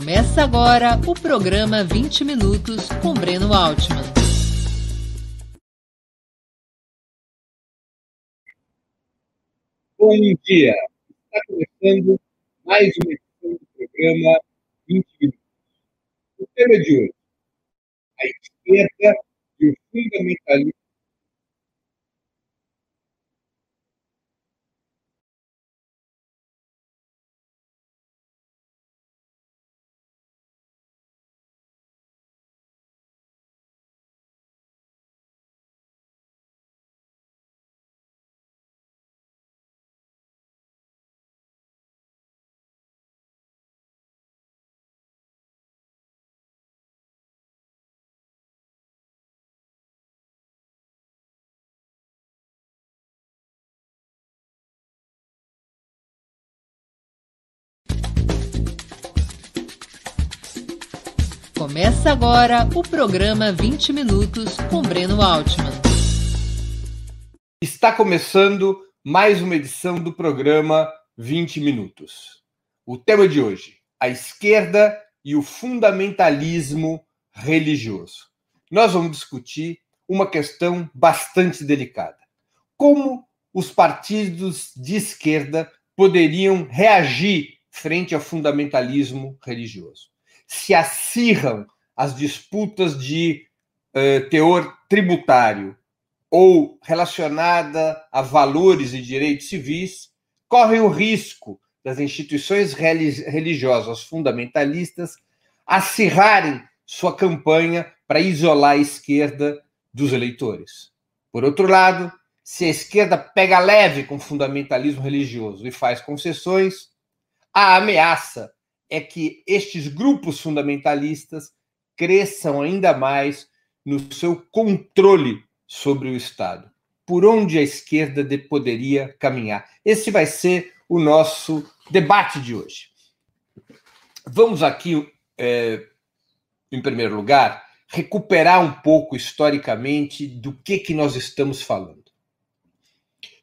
Começa agora o programa 20 Minutos com Breno Altman. Bom dia! Está começando mais uma edição do programa 20 Minutos. O tema de hoje: a esquerda e o fundamentalismo Começa agora o programa 20 Minutos com Breno Altman. Está começando mais uma edição do programa 20 Minutos. O tema de hoje: a esquerda e o fundamentalismo religioso. Nós vamos discutir uma questão bastante delicada. Como os partidos de esquerda poderiam reagir frente ao fundamentalismo religioso? Se acirram as disputas de uh, teor tributário ou relacionada a valores e direitos civis, correm o risco das instituições religiosas fundamentalistas acirrarem sua campanha para isolar a esquerda dos eleitores. Por outro lado, se a esquerda pega leve com o fundamentalismo religioso e faz concessões, a ameaça é que estes grupos fundamentalistas cresçam ainda mais no seu controle sobre o Estado. Por onde a esquerda poderia caminhar? Esse vai ser o nosso debate de hoje. Vamos aqui, é, em primeiro lugar, recuperar um pouco historicamente do que, que nós estamos falando.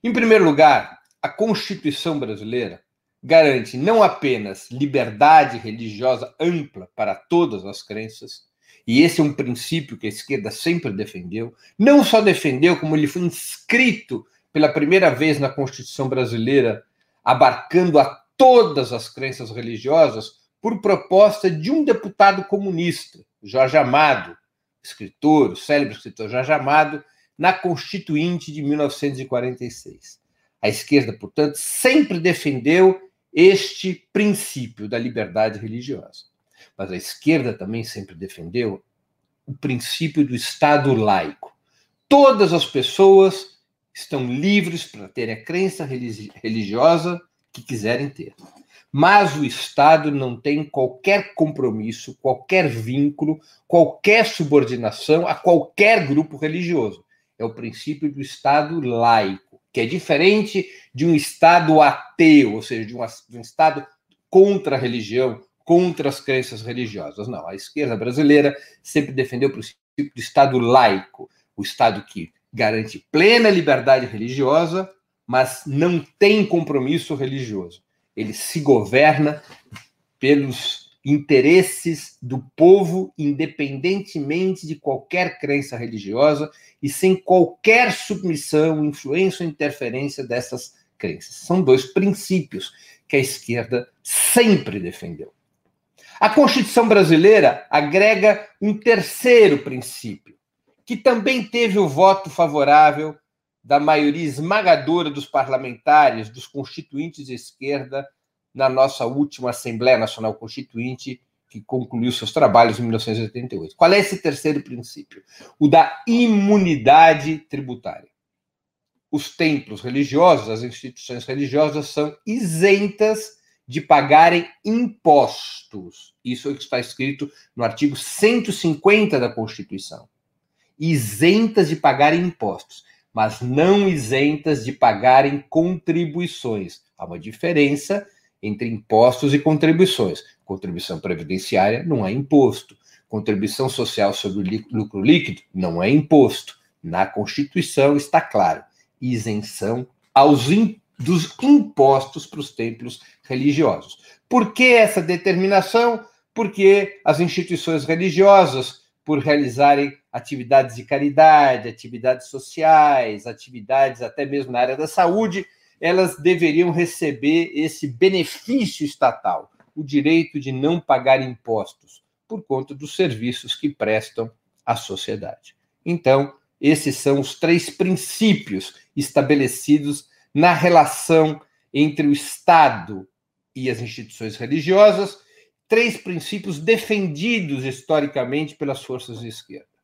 Em primeiro lugar, a Constituição brasileira garante não apenas liberdade religiosa ampla para todas as crenças, e esse é um princípio que a esquerda sempre defendeu, não só defendeu, como ele foi inscrito pela primeira vez na Constituição brasileira, abarcando a todas as crenças religiosas, por proposta de um deputado comunista, Jorge Amado, escritor, célebre escritor Jorge Amado, na Constituinte de 1946. A esquerda, portanto, sempre defendeu este princípio da liberdade religiosa. Mas a esquerda também sempre defendeu o princípio do Estado laico. Todas as pessoas estão livres para ter a crença religiosa que quiserem ter. Mas o Estado não tem qualquer compromisso, qualquer vínculo, qualquer subordinação a qualquer grupo religioso. É o princípio do Estado laico que é diferente de um Estado ateu, ou seja, de um, de um Estado contra a religião, contra as crenças religiosas. Não, a esquerda brasileira sempre defendeu o princípio do Estado laico, o Estado que garante plena liberdade religiosa, mas não tem compromisso religioso. Ele se governa pelos interesses do povo, independentemente de qualquer crença religiosa e sem qualquer submissão, influência ou interferência dessas crenças. São dois princípios que a esquerda sempre defendeu. A Constituição brasileira agrega um terceiro princípio, que também teve o voto favorável da maioria esmagadora dos parlamentares, dos constituintes de esquerda na nossa última Assembleia Nacional Constituinte, que concluiu seus trabalhos em 1988. Qual é esse terceiro princípio? O da imunidade tributária. Os templos religiosos, as instituições religiosas são isentas de pagarem impostos. Isso é o que está escrito no artigo 150 da Constituição. Isentas de pagarem impostos, mas não isentas de pagarem contribuições. Há uma diferença entre impostos e contribuições. Contribuição previdenciária não é imposto. Contribuição social sobre lucro líquido não é imposto. Na Constituição está claro: isenção aos dos impostos para os templos religiosos. Por que essa determinação? porque as instituições religiosas, por realizarem atividades de caridade, atividades sociais, atividades até mesmo na área da saúde, elas deveriam receber esse benefício estatal, o direito de não pagar impostos, por conta dos serviços que prestam à sociedade. Então, esses são os três princípios estabelecidos na relação entre o Estado e as instituições religiosas, três princípios defendidos historicamente pelas forças de esquerda.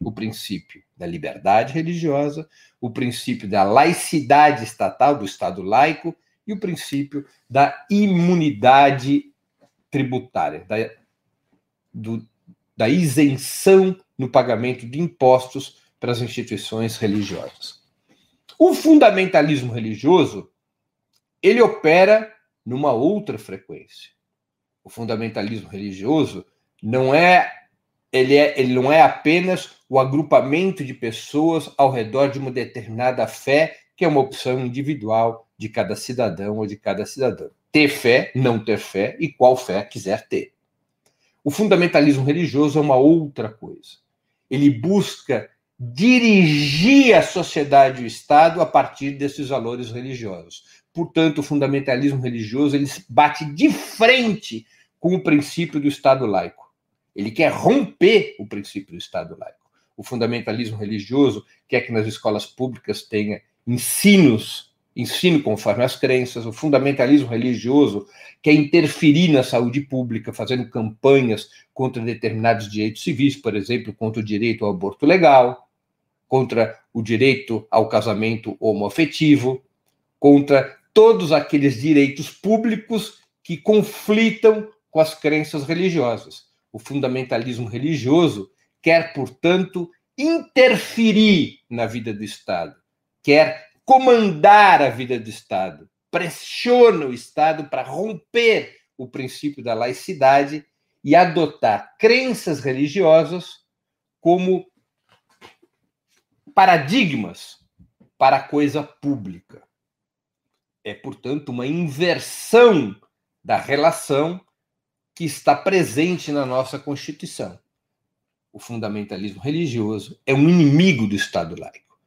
O princípio da liberdade religiosa, o princípio da laicidade estatal, do Estado laico, e o princípio da imunidade tributária, da, do, da isenção no pagamento de impostos para as instituições religiosas. O fundamentalismo religioso ele opera numa outra frequência. O fundamentalismo religioso não é ele, é, ele não é apenas o agrupamento de pessoas ao redor de uma determinada fé, que é uma opção individual de cada cidadão ou de cada cidadã. Ter fé, não ter fé e qual fé quiser ter. O fundamentalismo religioso é uma outra coisa. Ele busca dirigir a sociedade e o Estado a partir desses valores religiosos. Portanto, o fundamentalismo religioso ele bate de frente com o princípio do Estado laico. Ele quer romper o princípio do Estado laico. O fundamentalismo religioso quer que nas escolas públicas tenha ensinos ensino conforme as crenças, o fundamentalismo religioso quer interferir na saúde pública, fazendo campanhas contra determinados direitos civis, por exemplo, contra o direito ao aborto legal, contra o direito ao casamento homoafetivo, contra todos aqueles direitos públicos que conflitam com as crenças religiosas. O fundamentalismo religioso quer, portanto, interferir na vida do Estado, quer comandar a vida do Estado, pressiona o Estado para romper o princípio da laicidade e adotar crenças religiosas como paradigmas para a coisa pública. É, portanto, uma inversão da relação que está presente na nossa Constituição. O fundamentalismo religioso é um inimigo do Estado laico.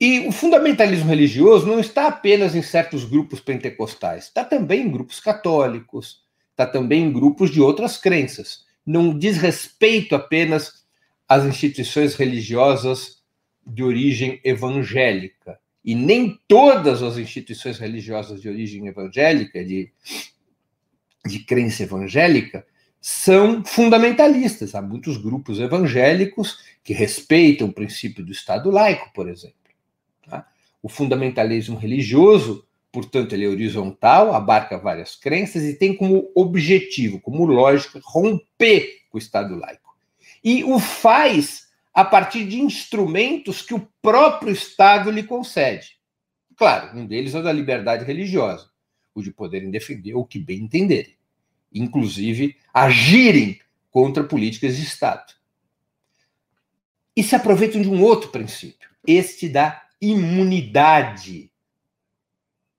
E o fundamentalismo religioso não está apenas em certos grupos pentecostais, está também em grupos católicos, está também em grupos de outras crenças. Não diz respeito apenas às instituições religiosas de origem evangélica. E nem todas as instituições religiosas de origem evangélica, de, de crença evangélica, são fundamentalistas. Há muitos grupos evangélicos que respeitam o princípio do Estado laico, por exemplo. O fundamentalismo religioso, portanto, ele é horizontal, abarca várias crenças e tem como objetivo, como lógica, romper com o Estado laico. E o faz a partir de instrumentos que o próprio Estado lhe concede. Claro, um deles é o da liberdade religiosa, o de poderem defender o que bem entenderem, inclusive agirem contra políticas de Estado. E se aproveitam de um outro princípio, este da imunidade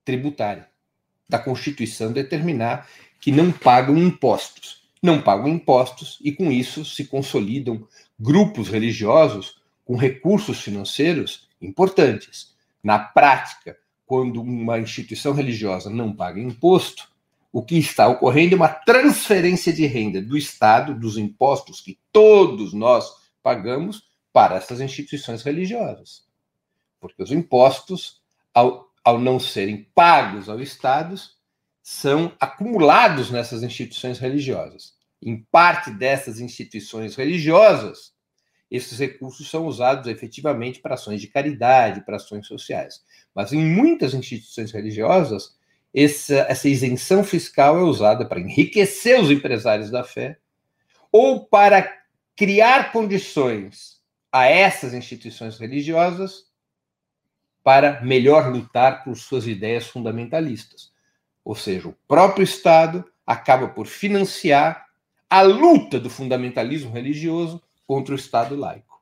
tributária da Constituição determinar que não pagam impostos. Não pagam impostos e, com isso, se consolidam grupos religiosos com recursos financeiros importantes. Na prática, quando uma instituição religiosa não paga imposto, o que está ocorrendo é uma transferência de renda do Estado, dos impostos que todos nós pagamos, para essas instituições religiosas porque os impostos, ao, ao não serem pagos ao Estado, são acumulados nessas instituições religiosas. Em parte dessas instituições religiosas, esses recursos são usados efetivamente para ações de caridade, para ações sociais. Mas em muitas instituições religiosas, essa, essa isenção fiscal é usada para enriquecer os empresários da fé ou para criar condições a essas instituições religiosas para melhor lutar por suas ideias fundamentalistas. Ou seja, o próprio Estado acaba por financiar a luta do fundamentalismo religioso contra o Estado laico.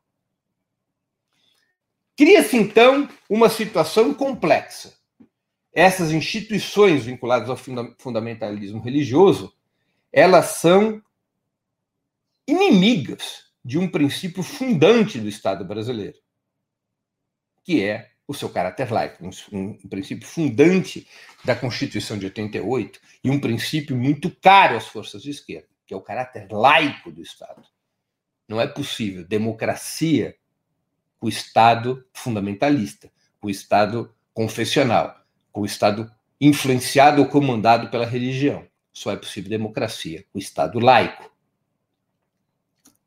Cria-se então uma situação complexa. Essas instituições vinculadas ao fundamentalismo religioso, elas são inimigas de um princípio fundante do Estado brasileiro, que é o seu caráter laico, um, um, princípio fundante da Constituição de 88 e um princípio muito caro às forças de esquerda, que é o caráter laico do Estado. Não é possível democracia com o Estado fundamentalista, com o Estado confessional, com o Estado influenciado ou comandado pela religião. Só é possível democracia o Estado laico.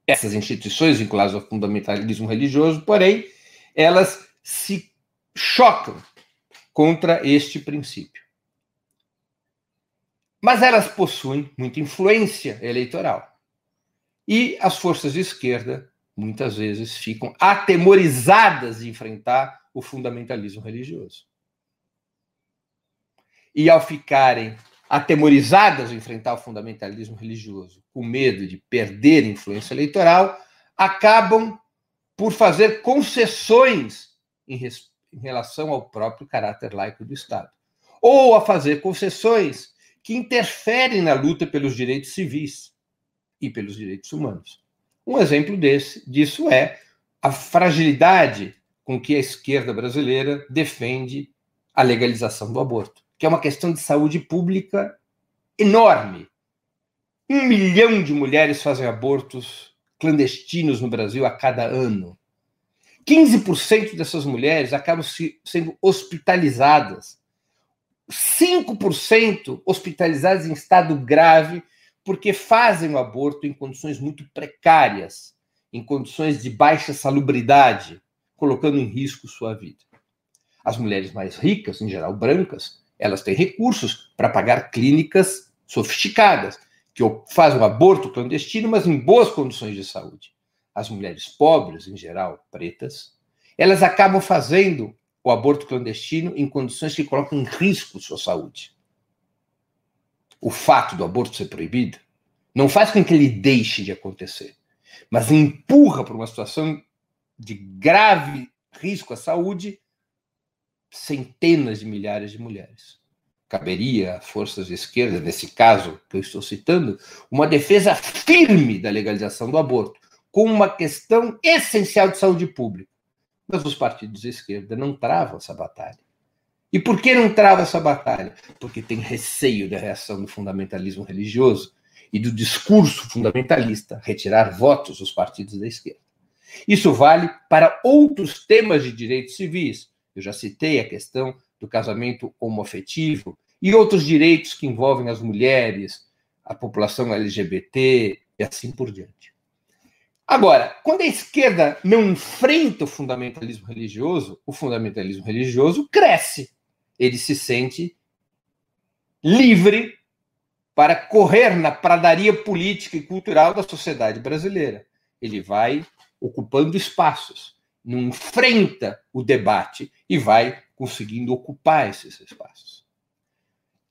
Essas instituições vinculadas ao fundamentalismo religioso, porém, elas se chocam contra este princípio. Mas elas possuem muita influência eleitoral. E as forças de esquerda, muitas vezes, ficam atemorizadas de enfrentar o fundamentalismo religioso. E ao ficarem atemorizadas de enfrentar o fundamentalismo religioso, com medo de perder influência eleitoral, acabam por fazer concessões em respeito em relação ao próprio caráter laico do Estado, ou a fazer concessões que interferem na luta pelos direitos civis e pelos direitos humanos. Um exemplo desse, disso é a fragilidade com que a esquerda brasileira defende a legalização do aborto, que é uma questão de saúde pública enorme. Um milhão de mulheres fazem abortos clandestinos no Brasil a cada ano. 15% dessas mulheres acabam se, sendo hospitalizadas. 5% hospitalizadas em estado grave porque fazem o aborto em condições muito precárias, em condições de baixa salubridade, colocando em risco sua vida. As mulheres mais ricas, em geral brancas, elas têm recursos para pagar clínicas sofisticadas, que fazem o aborto clandestino, mas em boas condições de saúde as mulheres pobres, em geral pretas, elas acabam fazendo o aborto clandestino em condições que colocam em risco sua saúde. O fato do aborto ser proibido não faz com que ele deixe de acontecer, mas empurra para uma situação de grave risco à saúde centenas de milhares de mulheres. Caberia a forças de esquerda, nesse caso que eu estou citando, uma defesa firme da legalização do aborto, como uma questão essencial de saúde pública. Mas os partidos de esquerda não travam essa batalha. E por que não travam essa batalha? Porque tem receio da reação do fundamentalismo religioso e do discurso fundamentalista retirar votos dos partidos da esquerda. Isso vale para outros temas de direitos civis. Eu já citei a questão do casamento homoafetivo e outros direitos que envolvem as mulheres, a população LGBT e assim por diante. Agora, quando a esquerda não enfrenta o fundamentalismo religioso, o fundamentalismo religioso cresce. Ele se sente livre para correr na pradaria política e cultural da sociedade brasileira. Ele vai ocupando espaços, não enfrenta o debate e vai conseguindo ocupar esses espaços.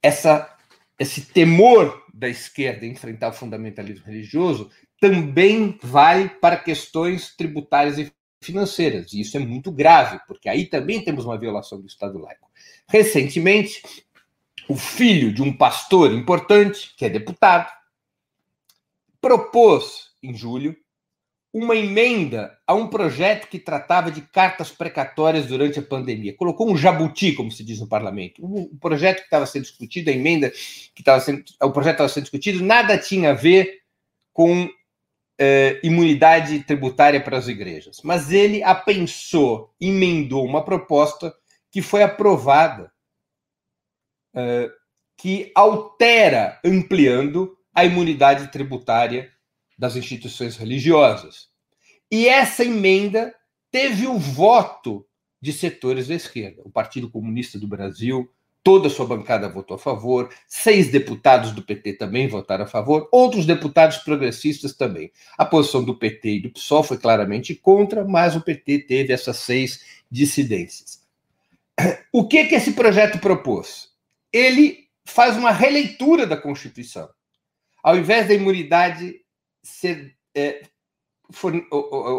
Essa, esse temor da esquerda enfrentar o fundamentalismo religioso também vale para questões tributárias e financeiras. E isso é muito grave, porque aí também temos uma violação do Estado laico. Recentemente, o filho de um pastor importante, que é deputado, propôs, em julho, uma emenda a um projeto que tratava de cartas precatórias durante a pandemia. Colocou um jabuti, como se diz no parlamento. O projeto que estava sendo discutido, a emenda que estava sendo. O projeto estava sendo discutido, nada tinha a ver com eh, imunidade tributária para as igrejas, mas ele apensou, emendou uma proposta que foi aprovada, eh, que altera, ampliando a imunidade tributária das instituições religiosas. E essa emenda teve o voto de setores da esquerda. O Partido Comunista do Brasil, toda a sua bancada votou a favor, seis deputados do PT também votaram a favor, outros deputados progressistas também. A posição do PT e do PSOL foi claramente contra, mas o PT teve essas seis dissidências. O que, que esse projeto propôs? Ele faz uma releitura da Constituição. Ao invés da imunidade ser é,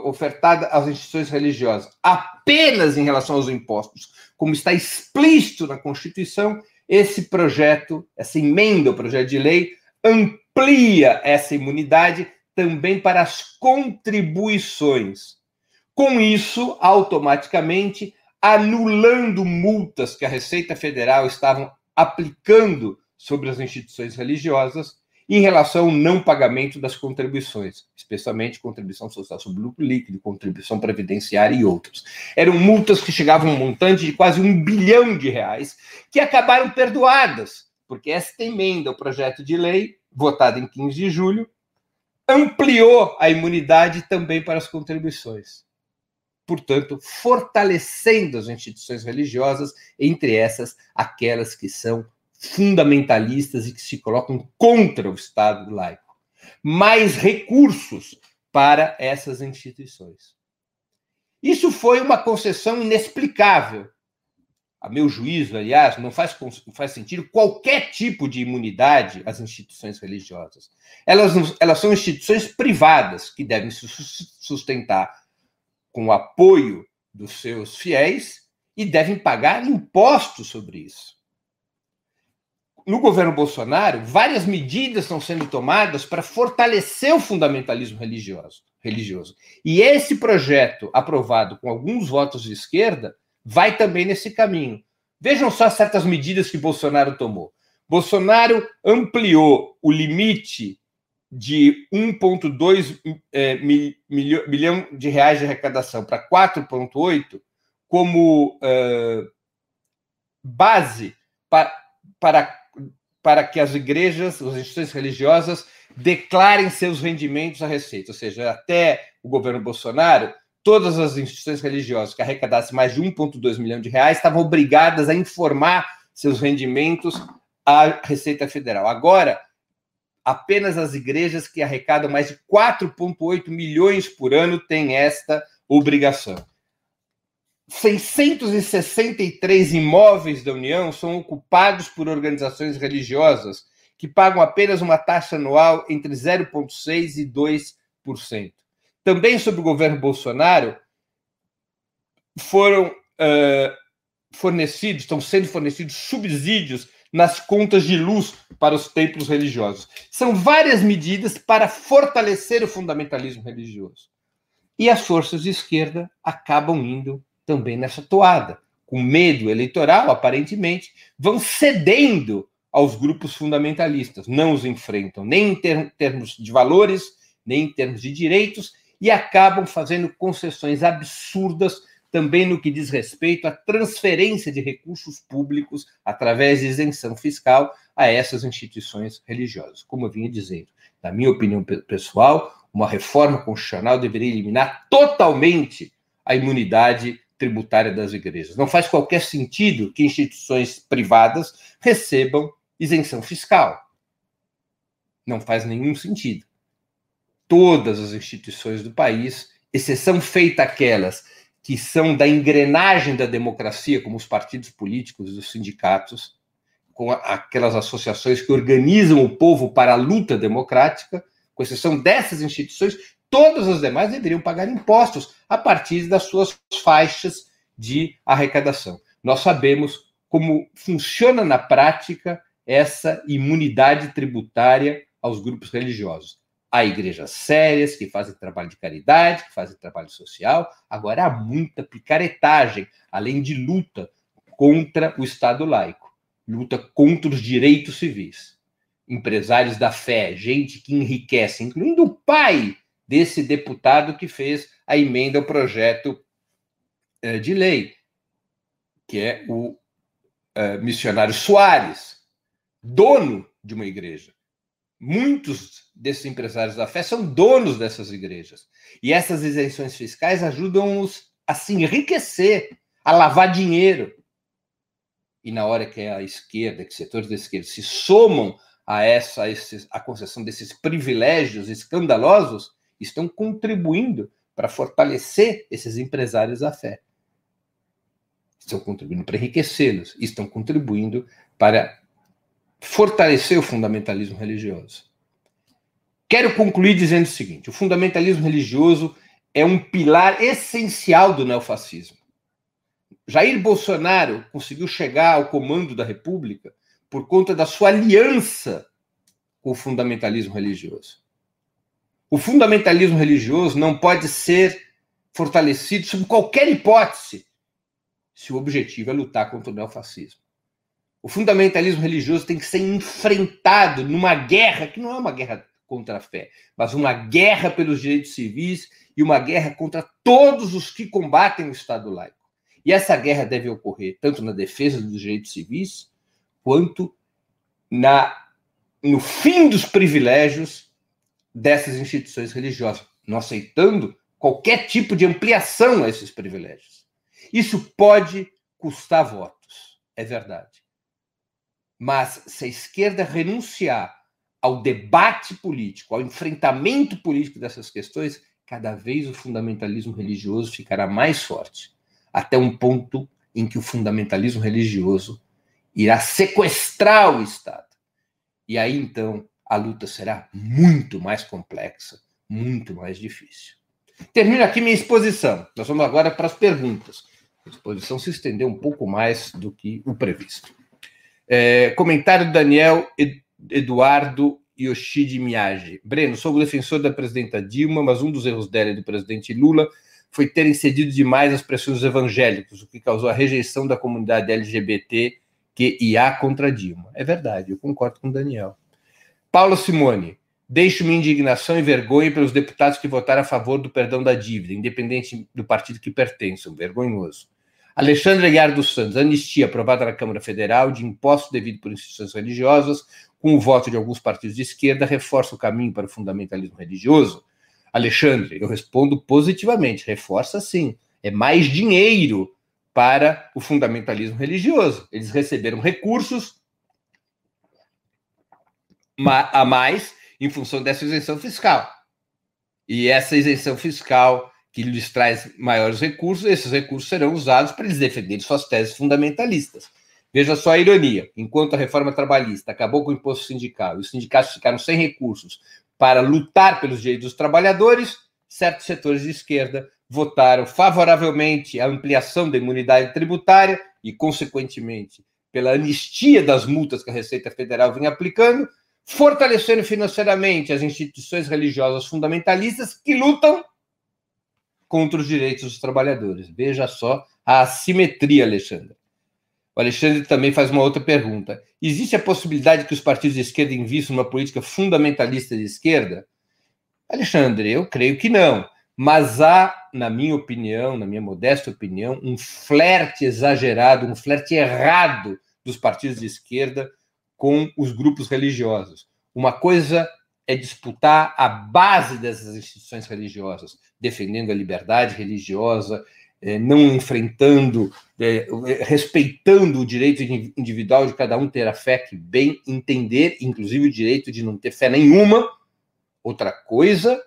ofertada às instituições religiosas apenas em relação aos impostos, como está explícito na Constituição, esse projeto, essa emenda ao projeto de lei, amplia essa imunidade também para as contribuições. Com isso, automaticamente, anulando multas que a Receita Federal estava aplicando sobre as instituições religiosas em relação ao não pagamento das contribuições, especialmente contribuição social sobre lucro líquido, contribuição previdenciária e outros. Eram multas que chegavam a um montante de quase um bilhão de reais, que acabaram perdoadas, porque esta emenda, o projeto de lei, votado em 15 de julho, ampliou a imunidade também para as contribuições portanto, fortalecendo as instituições religiosas, entre essas aquelas que são fundamentalistas e que se colocam contra o Estado laico. Mais recursos para essas instituições. Isso foi uma concessão inexplicável. A meu juízo, aliás, não faz, faz sentido qualquer tipo de imunidade às instituições religiosas. Elas, elas são instituições privadas que devem se sustentar com o apoio dos seus fiéis e devem pagar impostos sobre isso. No governo Bolsonaro, várias medidas estão sendo tomadas para fortalecer o fundamentalismo religioso, religioso. E esse projeto, aprovado com alguns votos de esquerda, vai também nesse caminho. Vejam só certas medidas que Bolsonaro tomou. Bolsonaro ampliou o limite de 1,2 é, milhão de reais de arrecadação para 4,8 como base para, para, para que as igrejas, as instituições religiosas, declarem seus rendimentos à Receita. Ou seja, até o governo Bolsonaro, todas as instituições religiosas que arrecadassem mais de 1,2 milhão de reais estavam obrigadas a informar seus rendimentos à Receita Federal. Agora, apenas as igrejas que arrecadam mais de 4,8 milhões por ano têm esta obrigação. 663 imóveis da União são ocupados por organizações religiosas que pagam apenas uma taxa anual entre 0,6% e 2%. Também sob o governo Bolsonaro, foram uh, fornecidos, estão sendo fornecidos subsídios nas contas de luz para os templos religiosos. São várias medidas para fortalecer o fundamentalismo religioso. E as forças de esquerda acabam indo também nessa toada. Com medo eleitoral, aparentemente, vão cedendo aos grupos fundamentalistas, não os enfrentam nem em termos de valores, nem em termos de direitos, e acabam fazendo concessões absurdas também no que diz respeito à transferência de recursos públicos através de isenção fiscal a essas instituições religiosas. Como eu vinha dizendo, na minha opinião pessoal, uma reforma constitucional deveria eliminar totalmente a imunidade tributária das igrejas. Não faz qualquer sentido que instituições privadas recebam isenção fiscal. Não faz nenhum sentido. Todas as instituições do país, exceção feita aquelas que são da engrenagem da democracia, como os partidos políticos e os sindicatos, com aquelas associações que organizam o povo para a luta democrática, com exceção dessas instituições, todas as demais deveriam pagar impostos a partir das suas faixas de arrecadação. Nós sabemos como funciona na prática essa imunidade tributária aos grupos religiosos. Há igrejas sérias que fazem trabalho de caridade, que fazem trabalho social. Agora há muita picaretagem, além de luta contra o Estado laico, luta contra os direitos civis. Empresários da fé, gente que enriquece, incluindo o pai desse deputado que fez a emenda ao projeto eh, de lei, que é o eh, missionário Soares, dono de uma igreja. Muitos desses empresários da fé são donos dessas igrejas. E essas isenções fiscais ajudam-os a se enriquecer, a lavar dinheiro. E na hora que a esquerda, que setores da esquerda se somam a essa a, a concessão desses privilégios escandalosos, estão contribuindo para fortalecer esses empresários da fé. Estão contribuindo para enriquecê-los, estão contribuindo para fortalecer o fundamentalismo religioso. Quero concluir dizendo o seguinte: o fundamentalismo religioso é um pilar essencial do neofascismo. Jair Bolsonaro conseguiu chegar ao comando da República por conta da sua aliança com o fundamentalismo religioso. O fundamentalismo religioso não pode ser fortalecido sob qualquer hipótese se o objetivo é lutar contra o neofascismo. O fundamentalismo religioso tem que ser enfrentado numa guerra que não é uma guerra contra a fé, mas uma guerra pelos direitos civis e uma guerra contra todos os que combatem o Estado laico. E essa guerra deve ocorrer tanto na defesa dos direitos civis quanto na no fim dos privilégios dessas instituições religiosas, não aceitando qualquer tipo de ampliação a esses privilégios. Isso pode custar votos, é verdade. Mas se a esquerda renunciar ao debate político, ao enfrentamento político dessas questões, cada vez o fundamentalismo religioso ficará mais forte, até um ponto em que o fundamentalismo religioso irá sequestrar o Estado. E aí então a luta será muito mais complexa, muito mais difícil. Termino aqui minha exposição. Nós vamos agora para as perguntas. A exposição se estendeu um pouco mais do que o previsto. É, comentário do Daniel Eduardo Yoshide Miyagi. Breno, sou o defensor da presidenta Dilma, mas um dos erros dela e do presidente Lula foi terem cedido demais às pressões evangélicas, o que causou a rejeição da comunidade LGBT que IA contra Dilma. É verdade, eu concordo com o Daniel. Paulo Simone, deixo minha indignação e vergonha pelos deputados que votaram a favor do perdão da dívida, independente do partido que pertençam. Vergonhoso. Alexandre Aguiar dos Santos, anistia aprovada na Câmara Federal de imposto devido por instituições religiosas, com o voto de alguns partidos de esquerda, reforça o caminho para o fundamentalismo religioso? Alexandre, eu respondo positivamente, reforça sim. É mais dinheiro para o fundamentalismo religioso. Eles receberam recursos a mais em função dessa isenção fiscal. E essa isenção fiscal que lhes traz maiores recursos, esses recursos serão usados para eles defenderem suas teses fundamentalistas. Veja só a ironia: enquanto a reforma trabalhista acabou com o imposto sindical e os sindicatos ficaram sem recursos para lutar pelos direitos dos trabalhadores, certos setores de esquerda votaram favoravelmente à ampliação da imunidade tributária e, consequentemente, pela anistia das multas que a Receita Federal vem aplicando, fortalecendo financeiramente as instituições religiosas fundamentalistas que lutam contra os direitos dos trabalhadores. Veja só a assimetria, Alexandre. O Alexandre também faz uma outra pergunta. Existe a possibilidade que os partidos de esquerda invistam numa política fundamentalista de esquerda? Alexandre, eu creio que não. Mas há, na minha opinião, na minha modesta opinião, um flerte exagerado, um flerte errado dos partidos de esquerda com os grupos religiosos. Uma coisa é disputar a base dessas instituições religiosas, defendendo a liberdade religiosa, é, não enfrentando, é, respeitando o direito individual de cada um ter a fé que bem entender, inclusive o direito de não ter fé nenhuma. Outra coisa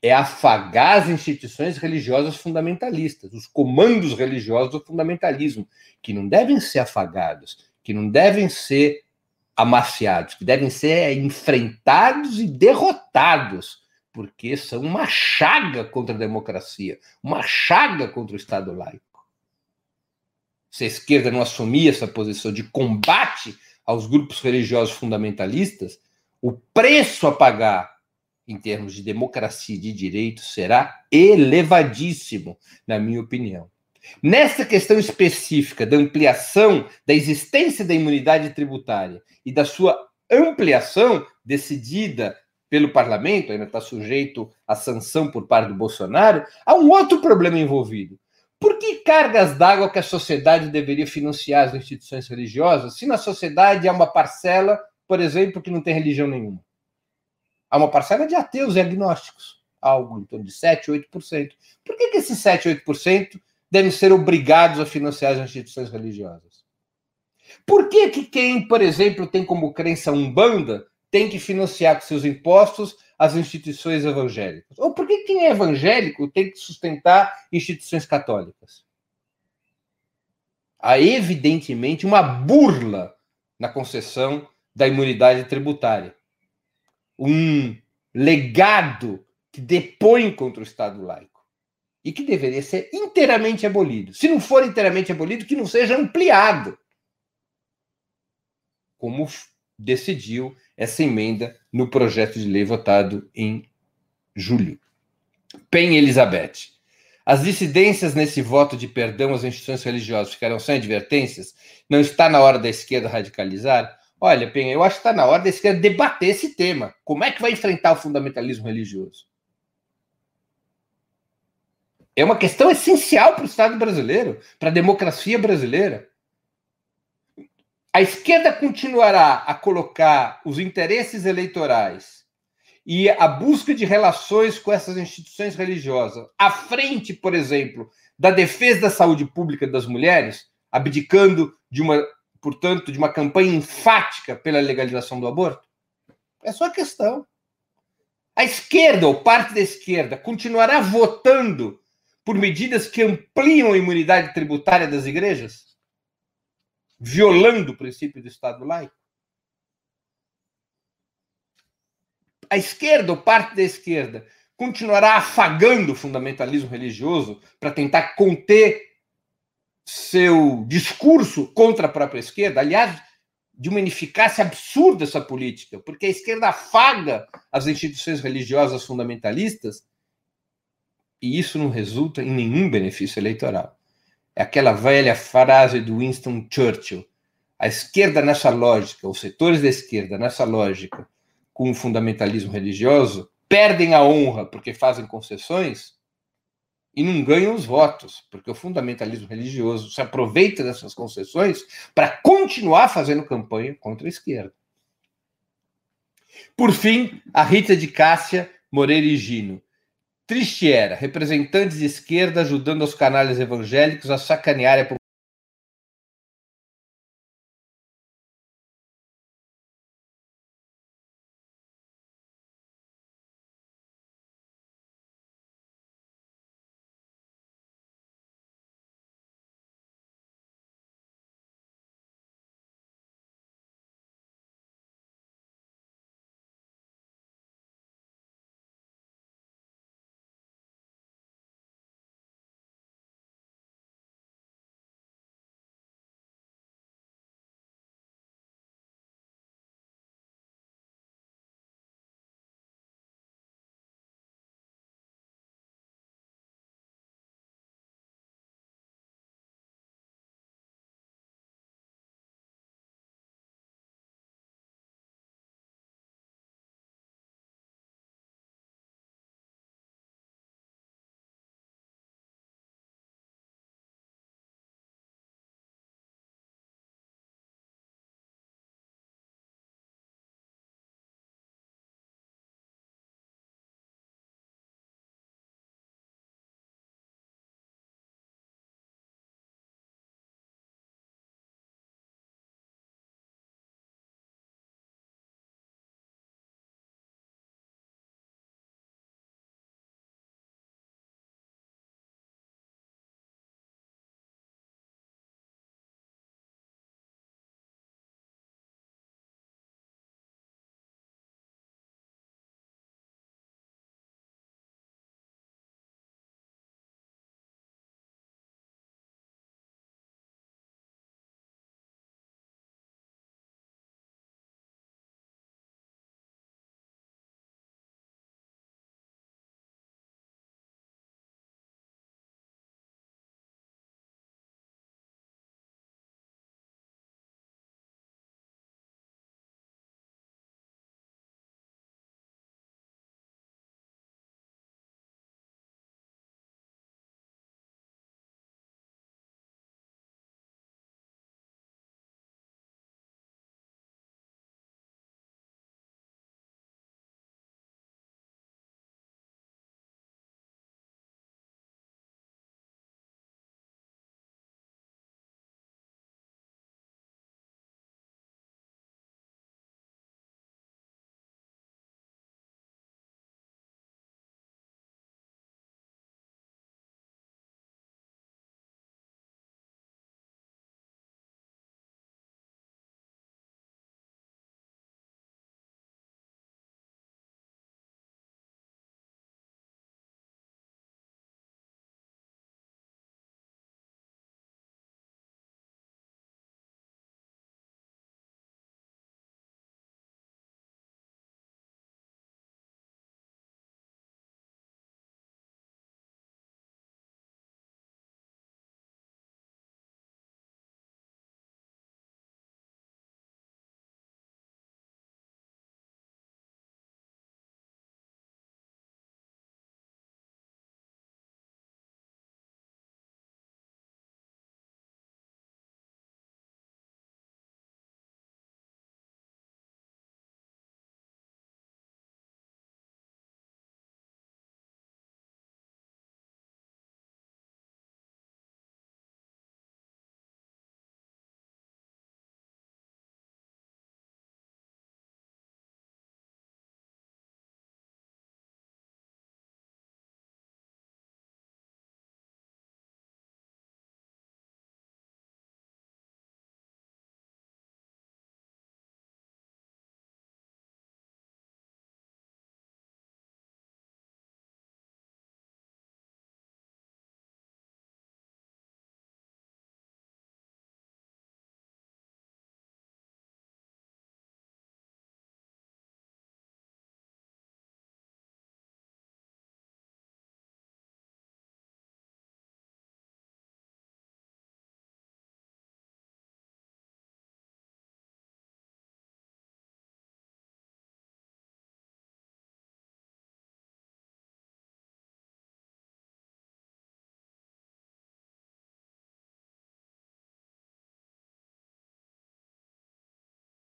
é afagar as instituições religiosas fundamentalistas, os comandos religiosos do fundamentalismo, que não devem ser afagados, que não devem ser amaciados, que devem ser enfrentados e derrotados, porque são uma chaga contra a democracia, uma chaga contra o Estado laico. Se a esquerda não assumir essa posição de combate aos grupos religiosos fundamentalistas, o preço a pagar em termos de democracia e de direitos será elevadíssimo, na minha opinião. Nessa questão específica da ampliação da existência da imunidade tributária e da sua ampliação decidida pelo parlamento, ainda está sujeito à sanção por parte do Bolsonaro, há um outro problema envolvido. Por que cargas d'água que a sociedade deveria financiar as instituições religiosas se na sociedade há uma parcela, por exemplo, que não tem religião nenhuma? Há uma parcela de ateus e agnósticos, algo em torno de 7, 8%. Por que, que esses 7, 8% devem ser obrigados a financiar as instituições religiosas? Por que, que quem, por exemplo, tem como crença Umbanda tem que financiar com seus impostos as instituições evangélicas? Ou por que quem é evangélico tem que sustentar instituições católicas? Há, evidentemente, uma burla na concessão da imunidade tributária. Um legado que depõe contra o Estado laico e que deveria ser inteiramente abolido. Se não for inteiramente abolido, que não seja ampliado. Como decidiu essa emenda no projeto de lei votado em julho. Pen Elizabeth. As dissidências nesse voto de perdão às instituições religiosas ficarão sem advertências? Não está na hora da esquerda radicalizar? Olha, Penha, eu acho que está na hora da esquerda debater esse tema. Como é que vai enfrentar o fundamentalismo religioso? É uma questão essencial para o Estado brasileiro, para a democracia brasileira. A esquerda continuará a colocar os interesses eleitorais e a busca de relações com essas instituições religiosas à frente, por exemplo, da defesa da saúde pública das mulheres, abdicando de uma portanto, de uma campanha enfática pela legalização do aborto? É só a questão. A esquerda, ou parte da esquerda, continuará votando por medidas que ampliam a imunidade tributária das igrejas? Violando o princípio do Estado laico? A esquerda, ou parte da esquerda, continuará afagando o fundamentalismo religioso para tentar conter seu discurso contra a própria esquerda, aliás, de uma ineficácia absurda essa política, porque a esquerda afaga as instituições religiosas fundamentalistas e isso não resulta em nenhum benefício eleitoral. É aquela velha frase do Winston Churchill: a esquerda nessa lógica, os setores da esquerda nessa lógica, com o fundamentalismo religioso, perdem a honra porque fazem concessões e não ganham os votos, porque o fundamentalismo religioso se aproveita dessas concessões para continuar fazendo campanha contra a esquerda. Por fim, a Rita de Cássia Moreira e Gino. Triste era, representantes de esquerda ajudando os canais evangélicos a sacanear a